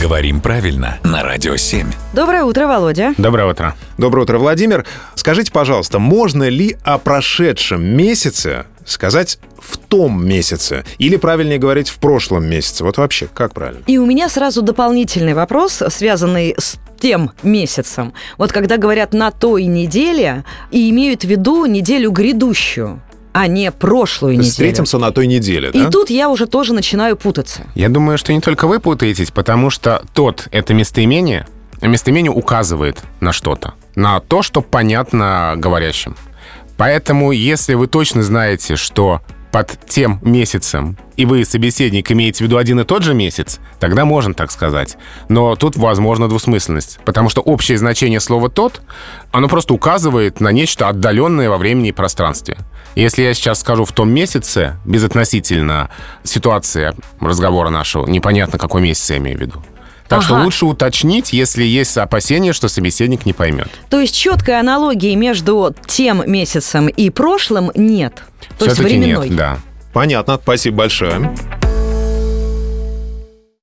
Говорим правильно на Радио 7. Доброе утро, Володя. Доброе утро. Доброе утро, Владимир. Скажите, пожалуйста, можно ли о прошедшем месяце сказать в том месяце? Или правильнее говорить в прошлом месяце? Вот вообще, как правильно? И у меня сразу дополнительный вопрос, связанный с тем месяцем. Вот когда говорят «на той неделе» и имеют в виду неделю грядущую а не прошлую неделю. Встретимся на той неделе, да? И тут я уже тоже начинаю путаться. Я думаю, что не только вы путаетесь, потому что тот — это местоимение, а местоимение указывает на что-то, на то, что понятно говорящим. Поэтому, если вы точно знаете, что под тем месяцем, и вы, собеседник, имеете в виду один и тот же месяц, тогда можно так сказать. Но тут возможна двусмысленность, потому что общее значение слова «тот», оно просто указывает на нечто отдаленное во времени и пространстве. Если я сейчас скажу в том месяце, безотносительно ситуации разговора нашего, непонятно, какой месяц я имею в виду. Так ага. что лучше уточнить, если есть опасения, что собеседник не поймет. То есть четкой аналогии между тем месяцем и прошлым нет. То есть временной. нет, да. Понятно, спасибо большое.